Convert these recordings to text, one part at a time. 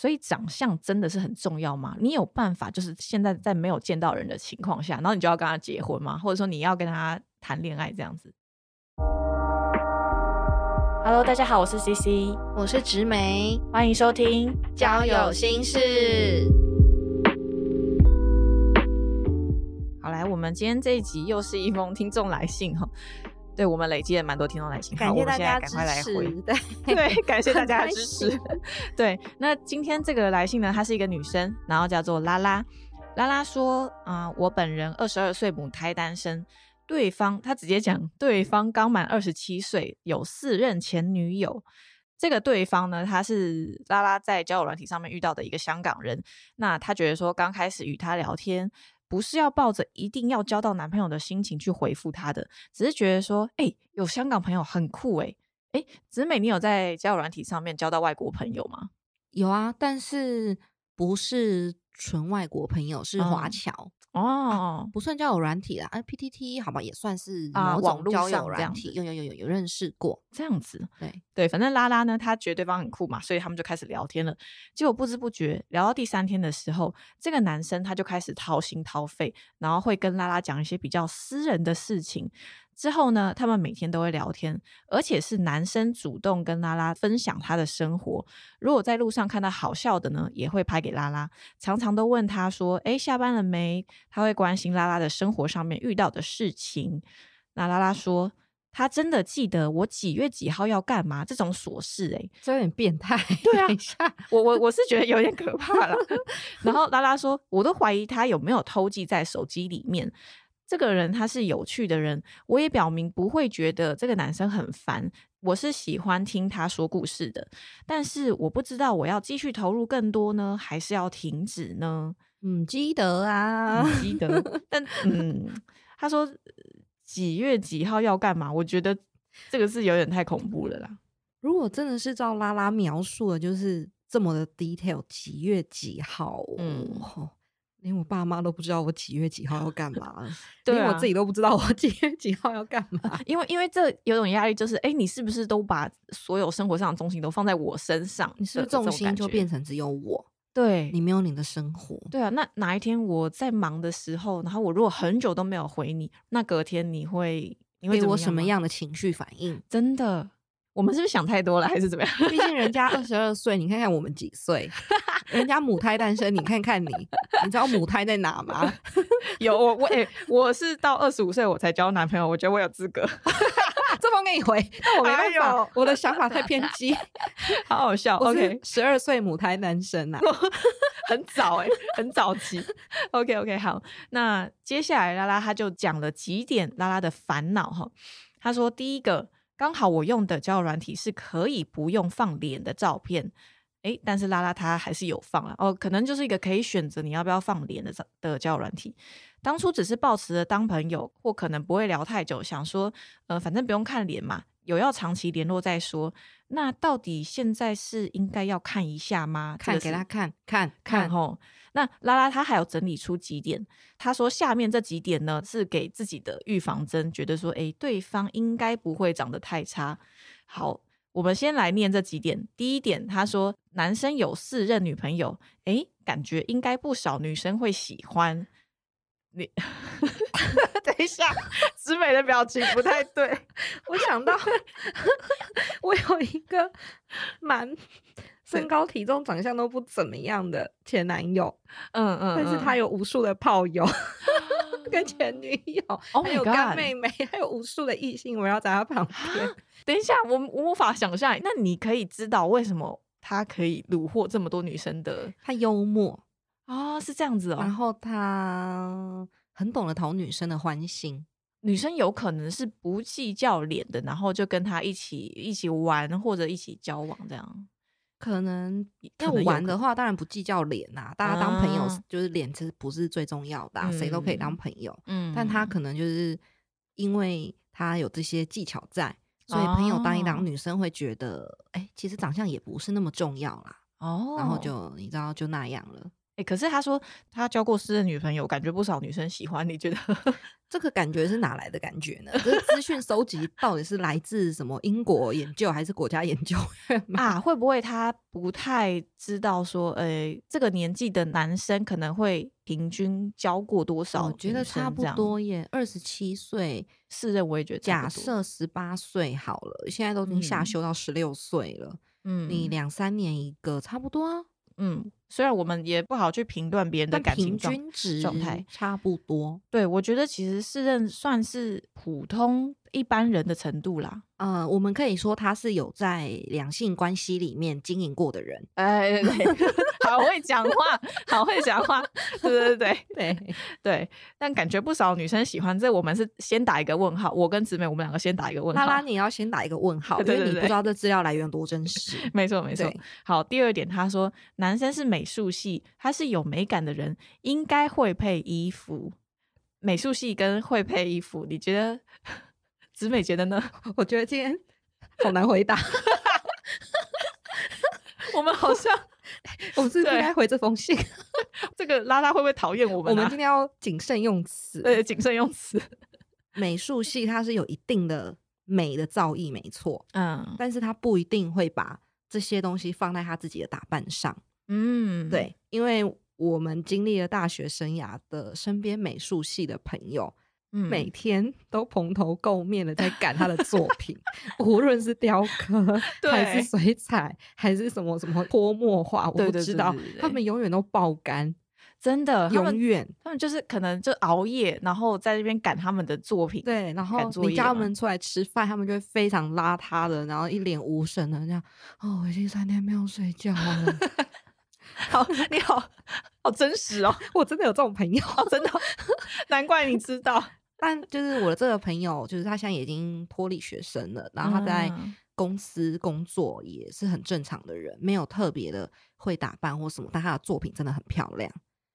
所以长相真的是很重要吗？你有办法就是现在在没有见到人的情况下，然后你就要跟他结婚吗？或者说你要跟他谈恋爱这样子？Hello，大家好，我是 CC，我是植梅，欢迎收听交友心事。好，来，我们今天这一集又是一封听众来信哈。对我们累积了蛮多听众来信，感谢大家赶快来回。对 对，感谢大家的支持。对，那今天这个来信呢，她是一个女生，然后叫做拉拉。拉拉说：“啊，我本人二十二岁，母胎单身。对方，她直接讲，对方刚满二十七岁，有四任前女友。这个对方呢，他是拉拉在交友软体上面遇到的一个香港人。那她觉得说，刚开始与他聊天。”不是要抱着一定要交到男朋友的心情去回复他的，只是觉得说，哎，有香港朋友很酷，哎，哎，子美，你有在交友软体上面交到外国朋友吗？有啊，但是不是纯外国朋友，是华侨。哦，不算交友软体啦，哎，P T T 好吧，也算是某种交友软体，有有有有有认识过这样子，对对，反正拉拉呢，他觉得对方很酷嘛，所以他们就开始聊天了。结果不知不觉聊到第三天的时候，这个男生他就开始掏心掏肺，然后会跟拉拉讲一些比较私人的事情。之后呢，他们每天都会聊天，而且是男生主动跟拉拉分享他的生活。如果在路上看到好笑的呢，也会拍给拉拉。常常都问他说：“哎，下班了没？”他会关心拉拉的生活上面遇到的事情。那拉拉说：“他真的记得我几月几号要干嘛这种琐事。”哎，这有点变态。对啊，等一下我我我是觉得有点可怕了。然后拉拉说：“我都怀疑他有没有偷记在手机里面。”这个人他是有趣的人，我也表明不会觉得这个男生很烦。我是喜欢听他说故事的，但是我不知道我要继续投入更多呢，还是要停止呢？嗯，记得啊，记得。但 嗯，他说几月几号要干嘛？我觉得这个是有点太恐怖了啦。如果真的是照拉拉描述的，就是这么的 detail，几月几号？嗯。连我爸妈都不知道我几月几号要干嘛，连我自己都不知道我几月几号要干嘛。因为，因为这有种压力，就是，哎，你是不是都把所有生活上的重心都放在我身上？你是不是重心就变成只有我？对，你没有你的生活。对啊，那哪一天我在忙的时候，然后我如果很久都没有回你，那隔天你会你会给我什么样的情绪反应？真的。我们是不是想太多了，还是怎么样？毕竟人家 二十二岁，你看看我们几岁？人家母胎单身，你看看你，你知道母胎在哪吗？有我我哎，我是到二十五岁我才交男朋友，我觉得我有资格。这封给你回，那我没办法，我的想法太偏激，好好笑。OK，十二岁母胎单身呐，很早哎，很早期。OK OK，好，那接下来拉拉他就讲了几点拉拉的烦恼哈。他说第一个。刚好我用的交友软体是可以不用放脸的照片，诶，但是拉拉他还是有放了哦，可能就是一个可以选择你要不要放脸的的交友软体。当初只是抱持着当朋友，或可能不会聊太久，想说，呃，反正不用看脸嘛，有要长期联络再说。那到底现在是应该要看一下吗？看给他看看看吼。那拉拉他还有整理出几点，他说下面这几点呢是给自己的预防针，觉得说诶对方应该不会长得太差。好，我们先来念这几点。第一点，他说男生有四任女朋友，诶，感觉应该不少女生会喜欢你。等一下，子美的表情不太对。我想到 我有一个蛮。身高体重长相都不怎么样的前男友，嗯嗯，但是他有无数的炮友跟前女友，还有干妹妹，还有无数的异性围绕在他旁边。等一下，我无法想象。那你可以知道为什么他可以虏获这么多女生的？他幽默啊，是这样子哦。然后他很懂得讨女生的欢心，女生有可能是不计较脸的，然后就跟他一起一起玩或者一起交往这样。可能要玩的话，当然不计较脸呐，大家当朋友就是脸，其实不是最重要的，谁都可以当朋友。嗯，但他可能就是因为他有这些技巧在，所以朋友当一当，女生会觉得，哎，其实长相也不是那么重要啦。哦，然后就你知道就那样了。哎，可是他说他交过私人女朋友，感觉不少女生喜欢。你觉得 这个感觉是哪来的感觉呢？这资讯收集到底是来自什么英国研究还是国家研究院啊？会不会他不太知道说，呃，这个年纪的男生可能会平均交过多少？我觉得差不多耶，二十七岁是认为觉得假设十八岁好了，现在都已经下修到十六岁了。嗯，你两三年一个差不多啊。嗯。虽然我们也不好去评断别人的感情状状态，差不多。对，我觉得其实是认算是普通一般人的程度啦。呃，我们可以说他是有在两性关系里面经营过的人。哎，对，好会讲话，好会讲话。对对对对 对。但感觉不少女生喜欢这，我们是先打一个问号。我跟姊妹，我们两个先打一个问号。拉拉，你要先打一个问号，因为你不知道这资料来源多真实。没错没错。好，第二点，他说男生是美术系，他是有美感的人，应该会配衣服。美术系跟会配衣服，你觉得？子美觉得呢？我觉得今天好难回答。我们好像，我们是不是应该回这封信？这个拉拉会不会讨厌我们？我们今天要谨慎用词。对，谨慎用词。美术系它是有一定的美的造诣，没错。嗯，但是他不一定会把这些东西放在他自己的打扮上。嗯，对，因为我们经历了大学生涯的身边美术系的朋友。每天都蓬头垢面的在赶他的作 品，无论是雕刻 还是水彩，还是什么什么泼墨画，我不知道，他们永远都爆肝，真的，永远，他们就是可能就熬夜，然后在那边赶他们的作品，对，然后你叫他们出来吃饭，他们就会非常邋遢的，然后一脸无神的这样，哦，我已经三天没有睡觉了，好，你好好真实哦，我真的有这种朋友，真的，难怪你知道。但就是我的这个朋友，就是他现在已经脱离学生了，然后他在公司工作也是很正常的人，没有特别的会打扮或什么，但他的作品真的很漂亮。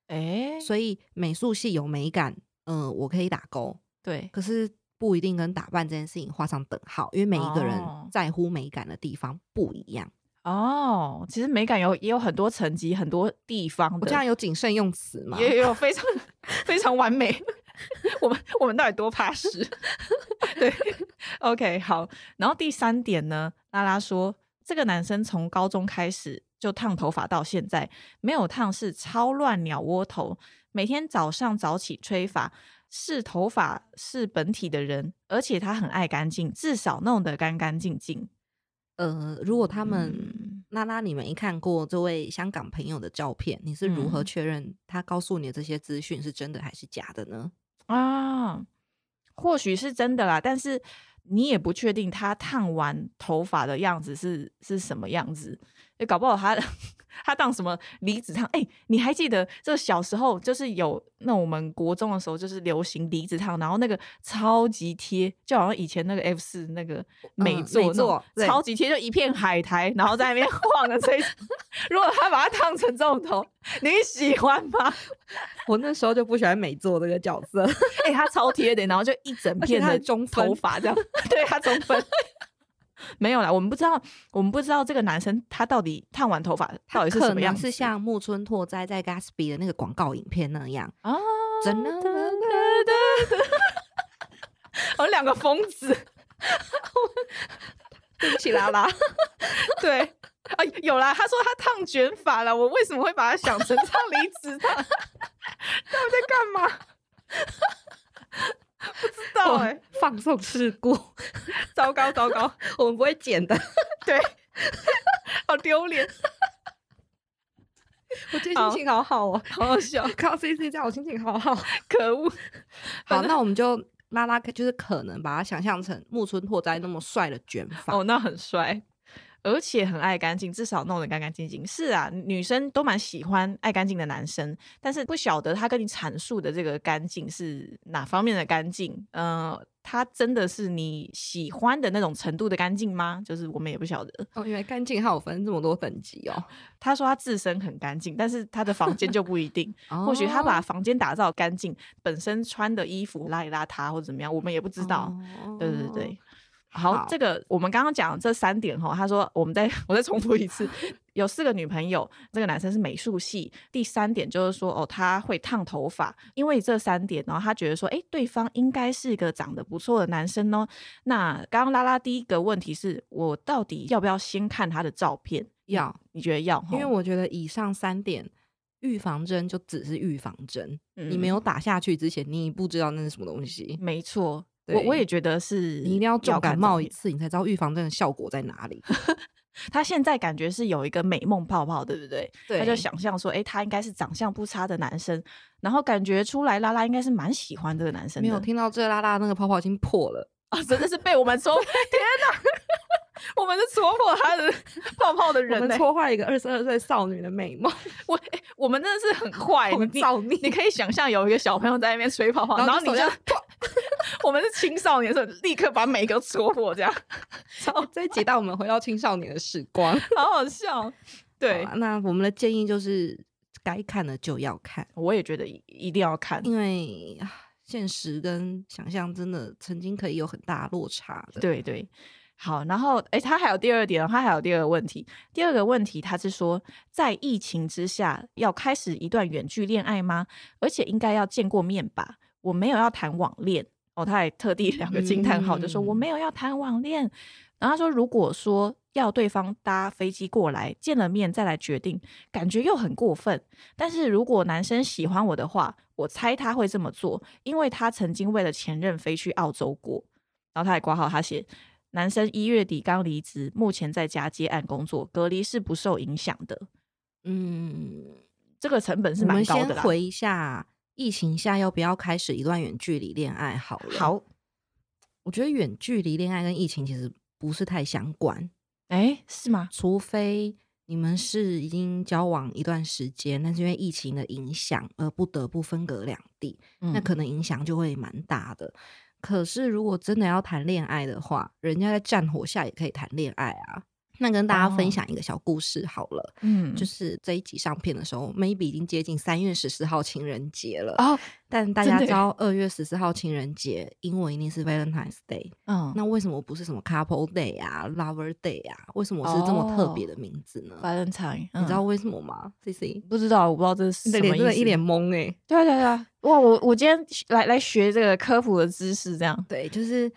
哎，所以美术系有美感，嗯，我可以打勾。对，可是不一定跟打扮这件事情画上等号，因为每一个人在乎美感的地方不一样。哦，其实美感有也有很多层级，很多地方。我这样有谨慎用词吗？也有非常 非常完美。我们我们到底多怕事？对，OK，好。然后第三点呢，拉拉说，这个男生从高中开始就烫头发，到现在没有烫是超乱鸟窝头，每天早上早起吹发，是头发是本体的人，而且他很爱干净，至少弄得干干净净。呃，如果他们拉拉，你们一看过这位香港朋友的照片，你是如何确认他告诉你的这些资讯是真的还是假的呢？啊，或许是真的啦，但是你也不确定他烫完头发的样子是是什么样子，也搞不好他。他当什么离子烫？哎，你还记得这小时候就是有那我们国中的时候就是流行离子烫，然后那个超级贴，就好像以前那个 F 四那个美作，超级贴，就一片海苔，然后在那边 晃的这种。如果他把它烫成这种头，你喜欢吗？我那时候就不喜欢美作这个角色。哎，他超贴的，然后就一整片的中头发这样，对他中分。没有啦，我们不知道，我们不知道这个男生他到底烫完头发到底是什么样，是像木村拓哉在 Gatsby 的那个广告影片那样啊？真的？我们两个疯子，对不起啦啦，对啊，有啦，他说他烫卷发了，我为什么会把他想成烫离子烫？他们在干嘛？不知道哎，放送事故，糟糕糟糕，我们不会剪的，对，好丢脸。我最近心情好好哦，好好笑，看到 C C 这样，我心情好好。可恶，好，那我们就拉拉，就是可能把它想象成木村拓哉那么帅的卷发哦，那很帅。而且很爱干净，至少弄得干干净净。是啊，女生都蛮喜欢爱干净的男生，但是不晓得他跟你阐述的这个干净是哪方面的干净。嗯，他真的是你喜欢的那种程度的干净吗？就是我们也不晓得。哦，原来干净还有分这么多等级哦。他说他自身很干净，但是他的房间就不一定。或许他把房间打造干净，本身穿的衣服邋里邋遢或者怎么样，我们也不知道。对对对。好，这个我们刚刚讲这三点哈，他说我们再 我再重复一次，有四个女朋友，这个男生是美术系。第三点就是说哦，他会烫头发，因为这三点，然后他觉得说，哎，对方应该是一个长得不错的男生哦。那刚刚拉拉第一个问题是我到底要不要先看他的照片？要，你觉得要？因为我觉得以上三点预防针就只是预防针，你没有打下去之前，你不知道那是什么东西。没错。我我也觉得是，你一定要重感冒一次，你才知道预防针的效果在哪里。他现在感觉是有一个美梦泡泡，对不对？他就想象说，哎，他应该是长相不差的男生，然后感觉出来拉拉应该是蛮喜欢这个男生。没有听到这拉拉那个泡泡已经破了啊！真的是被我们说，天哪！我们是戳破他的 泡泡的人，戳坏一个二十二岁少女的美梦。我我们真的是很坏，我们造孽。你可以想象有一个小朋友在那边吹泡泡，然后你就。我们是青少年，的时候立刻把每一个戳破，这样。好，这一集带我们回到青少年的时光，好好笑。对，那我们的建议就是，该看的就要看。我也觉得一定要看，因为现实跟想象真的曾经可以有很大落差的。对对，好。然后，哎，他还有第二点，他还有第二个问题。第二个问题，他是说，在疫情之下要开始一段远距恋爱吗？而且应该要见过面吧？我没有要谈网恋。哦，他还特地两个惊叹号，就说我没有要谈网恋。然后他说，如果说要对方搭飞机过来见了面再来决定，感觉又很过分。但是如果男生喜欢我的话，我猜他会这么做，因为他曾经为了前任飞去澳洲过。然后他还挂号，他写男生一月底刚离职，目前在家接案工作，隔离是不受影响的。嗯，这个成本是蛮高的。回一下。疫情下要不要开始一段远距离恋爱？好了，好，我觉得远距离恋爱跟疫情其实不是太相关，哎，是吗？除非你们是已经交往一段时间，但是因为疫情的影响而不得不分隔两地，那可能影响就会蛮大的。可是如果真的要谈恋爱的话，人家在战火下也可以谈恋爱啊。那跟大家分享一个小故事好了，嗯，就是这一集上片的时候，maybe 已经接近三月十四号情人节了哦。但大家知道二月十四号情人节英文一定是 Valentine's Day，嗯，那为什么不是什么 Couple Day 啊，Lover Day 啊？为什么是这么特别的名字呢？Valentine，你知道为什么吗？C C 不知道，我不知道这是什么意思，一脸懵哎。对啊对啊，哇，我我今天来来学这个科普的知识，这样对，就是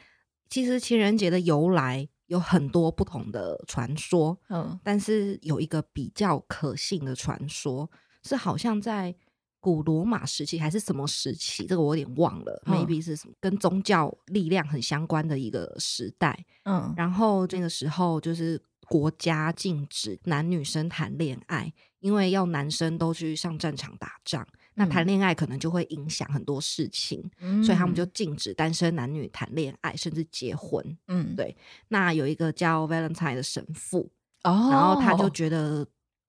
其实情人节的由来。有很多不同的传说，嗯，但是有一个比较可信的传说，是好像在古罗马时期还是什么时期，这个我有点忘了，maybe 是什么跟宗教力量很相关的一个时代，嗯，然后这个时候就是国家禁止男女生谈恋爱，因为要男生都去上战场打仗。那谈恋爱可能就会影响很多事情，所以他们就禁止单身男女谈恋爱，甚至结婚。嗯，对。那有一个叫 Valentine 的神父，哦，然后他就觉得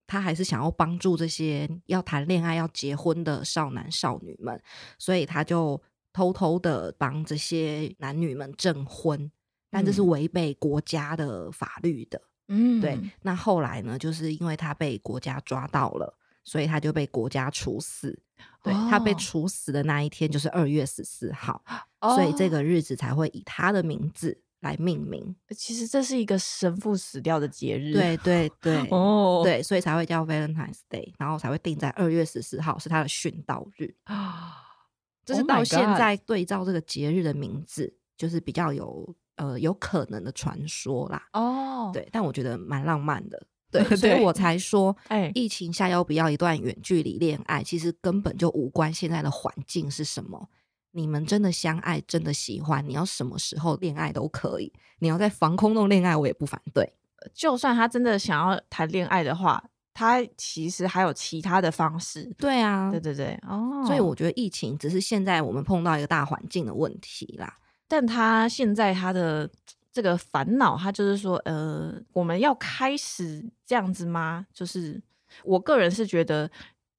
他还是想要帮助这些要谈恋爱、要结婚的少男少女们，所以他就偷偷的帮这些男女们证婚，但这是违背国家的法律的。嗯，对。那后来呢，就是因为他被国家抓到了，所以他就被国家处死。对他被处死的那一天就是二月十四号，所以这个日子才会以他的名字来命名。其实这是一个神父死掉的节日，对对对，哦，对，所以才会叫 Valentine's Day，然后才会定在二月十四号是他的殉道日啊。这是到现在对照这个节日的名字，就是比较有呃有可能的传说啦。哦，对，但我觉得蛮浪漫的。对，所以我才说，哎，疫情下要不要一段远距离恋爱，其实根本就无关现在的环境是什么。你们真的相爱，真的喜欢，你要什么时候恋爱都可以。你要在防空洞恋爱，我也不反对。就算他真的想要谈恋爱的话，他其实还有其他的方式。对啊，对对对，哦。所以我觉得疫情只是现在我们碰到一个大环境的问题啦。但他现在他的。这个烦恼，他就是说，呃，我们要开始这样子吗？就是我个人是觉得，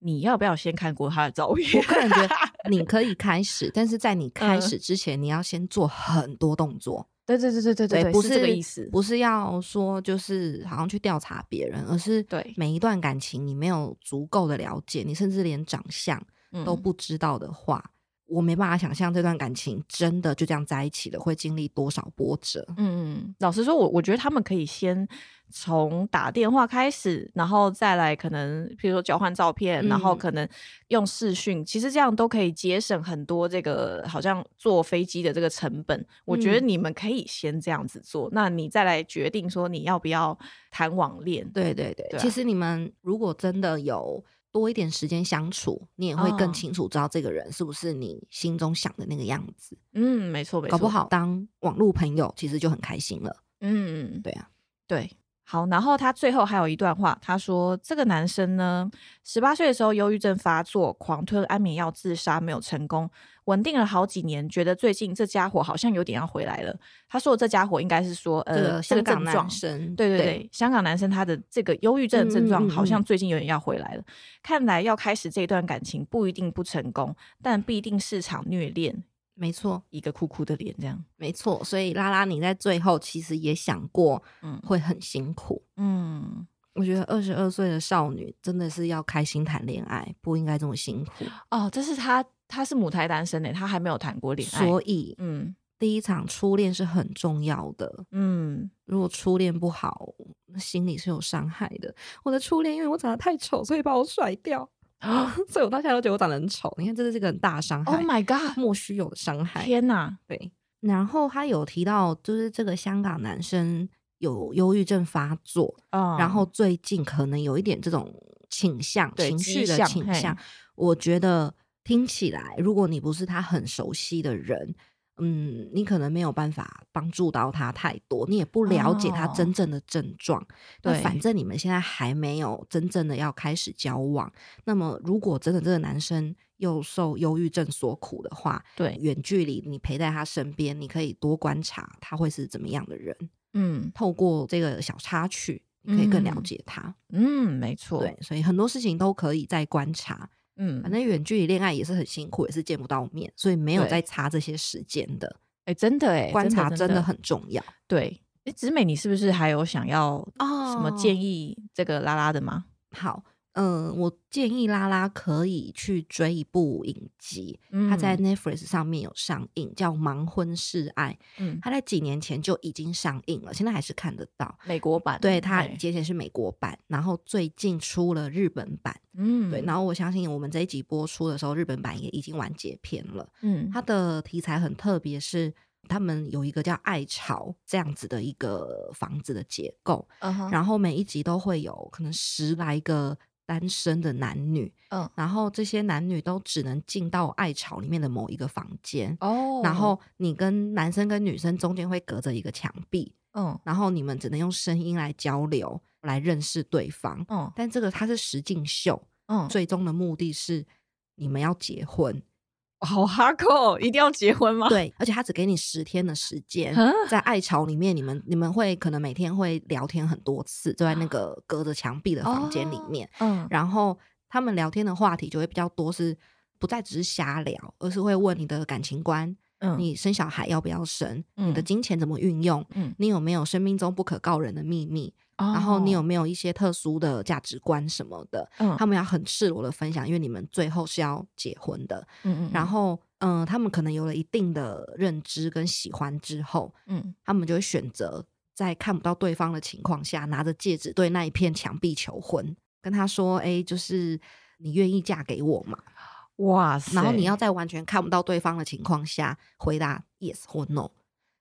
你要不要先看过他的照片？我个人觉得 你可以开始，但是在你开始之前，你要先做很多动作。对对对对对对，不是这个意思，不是要说就是好像去调查别人，而是对每一段感情你没有足够的了解，你甚至连长相都不知道的话。我没办法想象这段感情真的就这样在一起了，会经历多少波折。嗯嗯，老实说，我我觉得他们可以先从打电话开始，然后再来可能，比如说交换照片，然后可能用视讯，其实这样都可以节省很多这个好像坐飞机的这个成本。我觉得你们可以先这样子做，那你再来决定说你要不要谈网恋。对对对，其实你们如果真的有。多一点时间相处，你也会更清楚知道这个人是不是你心中想的那个样子。嗯，没错，没错。搞不好当网络朋友，其实就很开心了。嗯，对啊，对。好，然后他最后还有一段话，他说：“这个男生呢，十八岁的时候忧郁症发作，狂吞安眠药自杀，没有成功，稳定了好几年，觉得最近这家伙好像有点要回来了。”他说：“这家伙应该是说，呃，香港男生，对对对，香港男生他的这个忧郁症症状好像最近有点要回来了。看来要开始这段感情不一定不成功，但必定是场虐恋。”没错，一个酷酷的脸，这样没错。所以拉拉，你在最后其实也想过，嗯，会很辛苦。嗯，我觉得二十二岁的少女真的是要开心谈恋爱，不应该这么辛苦。哦，这是她，她是母胎单身诶，她还没有谈过恋爱，所以，嗯，第一场初恋是很重要的。嗯，如果初恋不好，心里是有伤害的。我的初恋因为我长得太丑，所以把我甩掉。所以我到现在都觉得我长得很丑。你看，这是这个很大伤害。Oh my god，莫须有的伤害。天哪，对。然后他有提到，就是这个香港男生有忧郁症发作，然后最近可能有一点这种倾向，情绪的倾向。我觉得听起来，如果你不是他很熟悉的人。嗯，你可能没有办法帮助到他太多，你也不了解他真正的症状。对反正你们现在还没有真正的要开始交往。那么，如果真的这个男生又受忧郁症所苦的话，对，远距离你陪在他身边，你可以多观察他会是怎么样的人。嗯，透过这个小插曲，你可以更了解他。嗯，没错。对，所以很多事情都可以再观察。嗯，反正远距离恋爱也是很辛苦，也是见不到面，所以没有在差这些时间的。哎，真的哎，观察真的很重要。对，哎，子美，你是不是还有想要什么建议这个拉拉的吗？好。嗯，我建议拉拉可以去追一部影集，它在 Netflix 上面有上映，叫《盲婚试爱》。嗯，它在几年前就已经上映了，现在还是看得到美国版。对，它之前是美国版，然后最近出了日本版。嗯，对，然后我相信我们这一集播出的时候，日本版也已经完结篇了。嗯，它的题材很特别，是他们有一个叫爱巢这样子的一个房子的结构，然后每一集都会有可能十来个。单身的男女，嗯，然后这些男女都只能进到爱巢里面的某一个房间。哦，然后你跟男生跟女生中间会隔着一个墙壁，嗯，然后你们只能用声音来交流，来认识对方，嗯，但这个它是实境秀，嗯，最终的目的是你们要结婚。好哈扣，一定要结婚吗？对，而且他只给你十天的时间，在爱巢里面，你们你们会可能每天会聊天很多次，就在那个隔着墙壁的房间里面，嗯，然后他们聊天的话题就会比较多，是不再只是瞎聊，而是会问你的感情观，嗯，你生小孩要不要生，你的金钱怎么运用，嗯，你有没有生命中不可告人的秘密？然后你有没有一些特殊的价值观什么的？嗯，他们要很赤裸的分享，因为你们最后是要结婚的。嗯嗯。然后，嗯，他们可能有了一定的认知跟喜欢之后，嗯，他们就会选择在看不到对方的情况下，拿着戒指对那一片墙壁求婚，跟他说：“哎，就是你愿意嫁给我吗？”哇塞！然后你要在完全看不到对方的情况下回答 yes 或 no。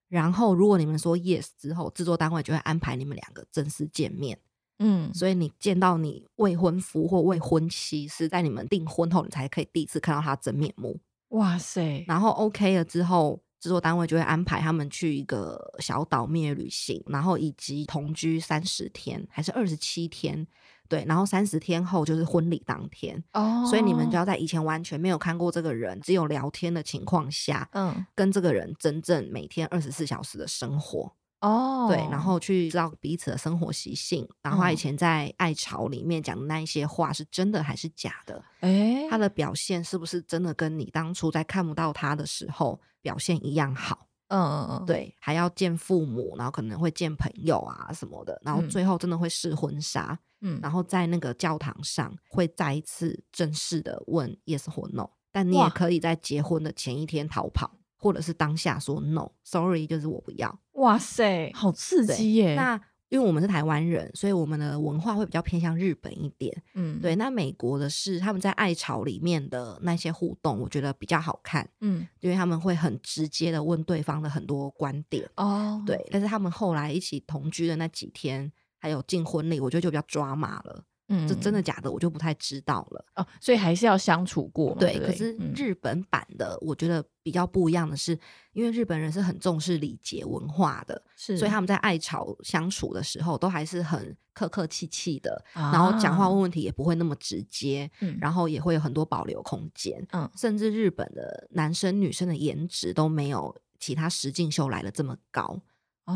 然后，如果你们说 yes 之后，制作单位就会安排你们两个正式见面。嗯，所以你见到你未婚夫或未婚妻是在你们订婚后，你才可以第一次看到他真面目。哇塞！然后 OK 了之后，制作单位就会安排他们去一个小岛蜜月旅行，然后以及同居三十天还是二十七天。对，然后三十天后就是婚礼当天哦，所以你们就要在以前完全没有看过这个人，只有聊天的情况下，嗯，跟这个人真正每天二十四小时的生活哦，对，然后去知道彼此的生活习性，然后他以前在爱巢里面讲的那一些话是真的还是假的？哎，他的表现是不是真的跟你当初在看不到他的时候表现一样好？嗯嗯嗯，对，还要见父母，然后可能会见朋友啊什么的，然后最后真的会试婚纱。嗯，然后在那个教堂上会再一次正式的问 yes 或 no，但你也可以在结婚的前一天逃跑，或者是当下说 no，sorry，就是我不要。哇塞，好刺激耶！那因为我们是台湾人，所以我们的文化会比较偏向日本一点。嗯，对。那美国的是他们在爱巢里面的那些互动，我觉得比较好看。嗯，因为他们会很直接的问对方的很多观点。哦，对。但是他们后来一起同居的那几天，还有进婚礼，我觉得就比较抓马了。嗯，这真的假的，我就不太知道了哦。所以还是要相处过。对，可是日本版的，我觉得比较不一样的是，因为日本人是很重视礼节文化的，是，所以他们在爱巢相处的时候，都还是很客客气气的，然后讲话问问题也不会那么直接，嗯，然后也会有很多保留空间，嗯，甚至日本的男生女生的颜值都没有其他实境秀来的这么高。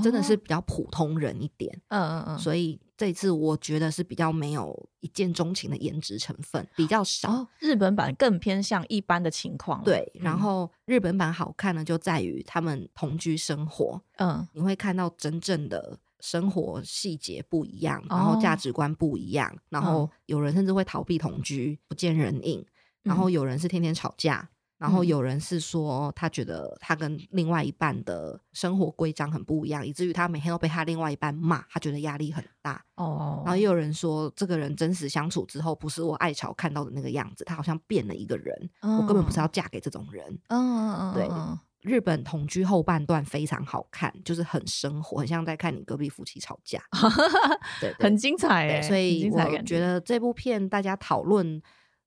真的是比较普通人一点，嗯嗯嗯，所以这一次我觉得是比较没有一见钟情的颜值成分比较少。日本版更偏向一般的情况，对。然后日本版好看呢，就在于他们同居生活，嗯，你会看到真正的生活细节不一样，然后价值观不一样，然后有人甚至会逃避同居，不见人影，然后有人是天天吵架。然后有人是说，他觉得他跟另外一半的生活规章很不一样，以至于他每天都被他另外一半骂，他觉得压力很大。哦。然后也有人说，这个人真实相处之后，不是我爱巢看到的那个样子，他好像变了一个人。我根本不是要嫁给这种人。嗯嗯嗯对。日本同居后半段非常好看，就是很生活，很像在看你隔壁夫妻吵架。对，很精彩哎。所以我觉得这部片大家讨论。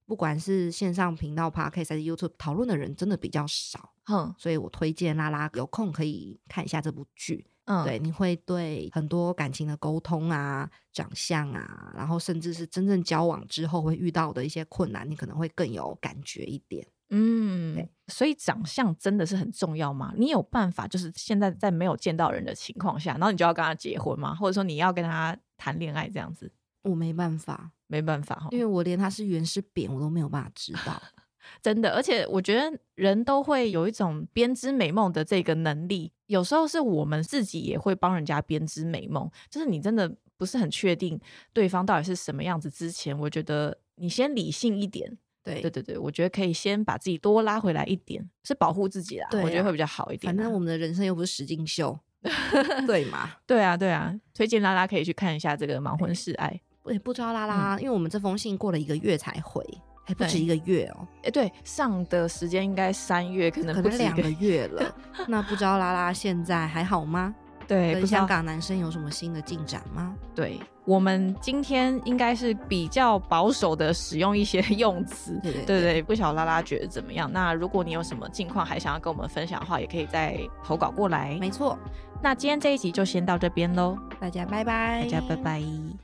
不管是线上频道、Podcast 还是 YouTube，讨论的人真的比较少，哼，所以我推荐拉拉有空可以看一下这部剧，嗯，对，你会对很多感情的沟通啊、长相啊，然后甚至是真正交往之后会遇到的一些困难，你可能会更有感觉一点，嗯，对，所以长相真的是很重要吗？你有办法就是现在在没有见到人的情况下，然后你就要跟他结婚吗？或者说你要跟他谈恋爱这样子？我没办法。没办法哈，因为我连他是圆是扁我都没有办法知 道，真的。而且我觉得人都会有一种编织美梦的这个能力，有时候是我们自己也会帮人家编织美梦。就是你真的不是很确定对方到底是什么样子之前，我觉得你先理性一点。对对对对，我觉得可以先把自己多拉回来一点，是保护自己啦。我觉得会比较好一点。反正我们的人生又不是实境秀，对吗？对啊对啊，推荐拉拉可以去看一下这个盲婚试爱。也不知道啦啦，因为我们这封信过了一个月才回，还不止一个月哦。哎，对，上的时间应该三月，可能可能两个月了。那不知道拉拉现在还好吗？对，跟香港男生有什么新的进展吗？对我们今天应该是比较保守的使用一些 用词，对对对，不晓得拉拉觉得怎么样？那如果你有什么近况还想要跟我们分享的话，也可以再投稿过来。没错，那今天这一集就先到这边喽，大家拜拜，大家拜拜。